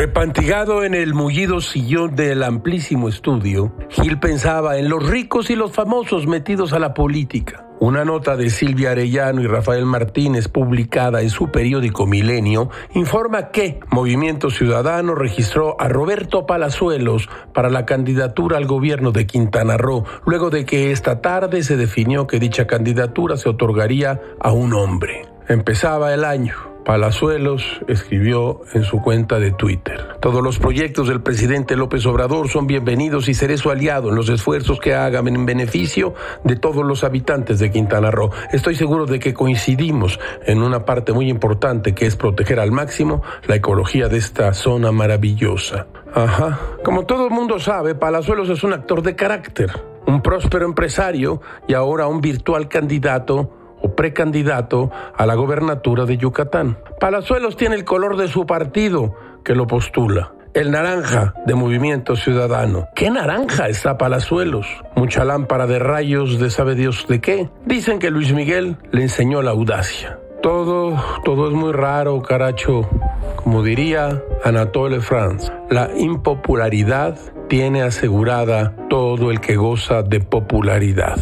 Empantigado en el mullido sillón del amplísimo estudio, Gil pensaba en los ricos y los famosos metidos a la política. Una nota de Silvia Arellano y Rafael Martínez publicada en su periódico Milenio informa que Movimiento Ciudadano registró a Roberto Palazuelos para la candidatura al gobierno de Quintana Roo, luego de que esta tarde se definió que dicha candidatura se otorgaría a un hombre. Empezaba el año. Palazuelos escribió en su cuenta de Twitter. Todos los proyectos del presidente López Obrador son bienvenidos y seré su aliado en los esfuerzos que hagan en beneficio de todos los habitantes de Quintana Roo. Estoy seguro de que coincidimos en una parte muy importante que es proteger al máximo la ecología de esta zona maravillosa. Ajá. Como todo el mundo sabe, Palazuelos es un actor de carácter, un próspero empresario y ahora un virtual candidato o precandidato a la gobernatura de Yucatán. Palazuelos tiene el color de su partido que lo postula. El naranja de Movimiento Ciudadano. ¿Qué naranja está Palazuelos? Mucha lámpara de rayos de sabe Dios de qué. Dicen que Luis Miguel le enseñó la audacia. Todo, todo es muy raro, caracho. Como diría Anatole France, la impopularidad tiene asegurada todo el que goza de popularidad.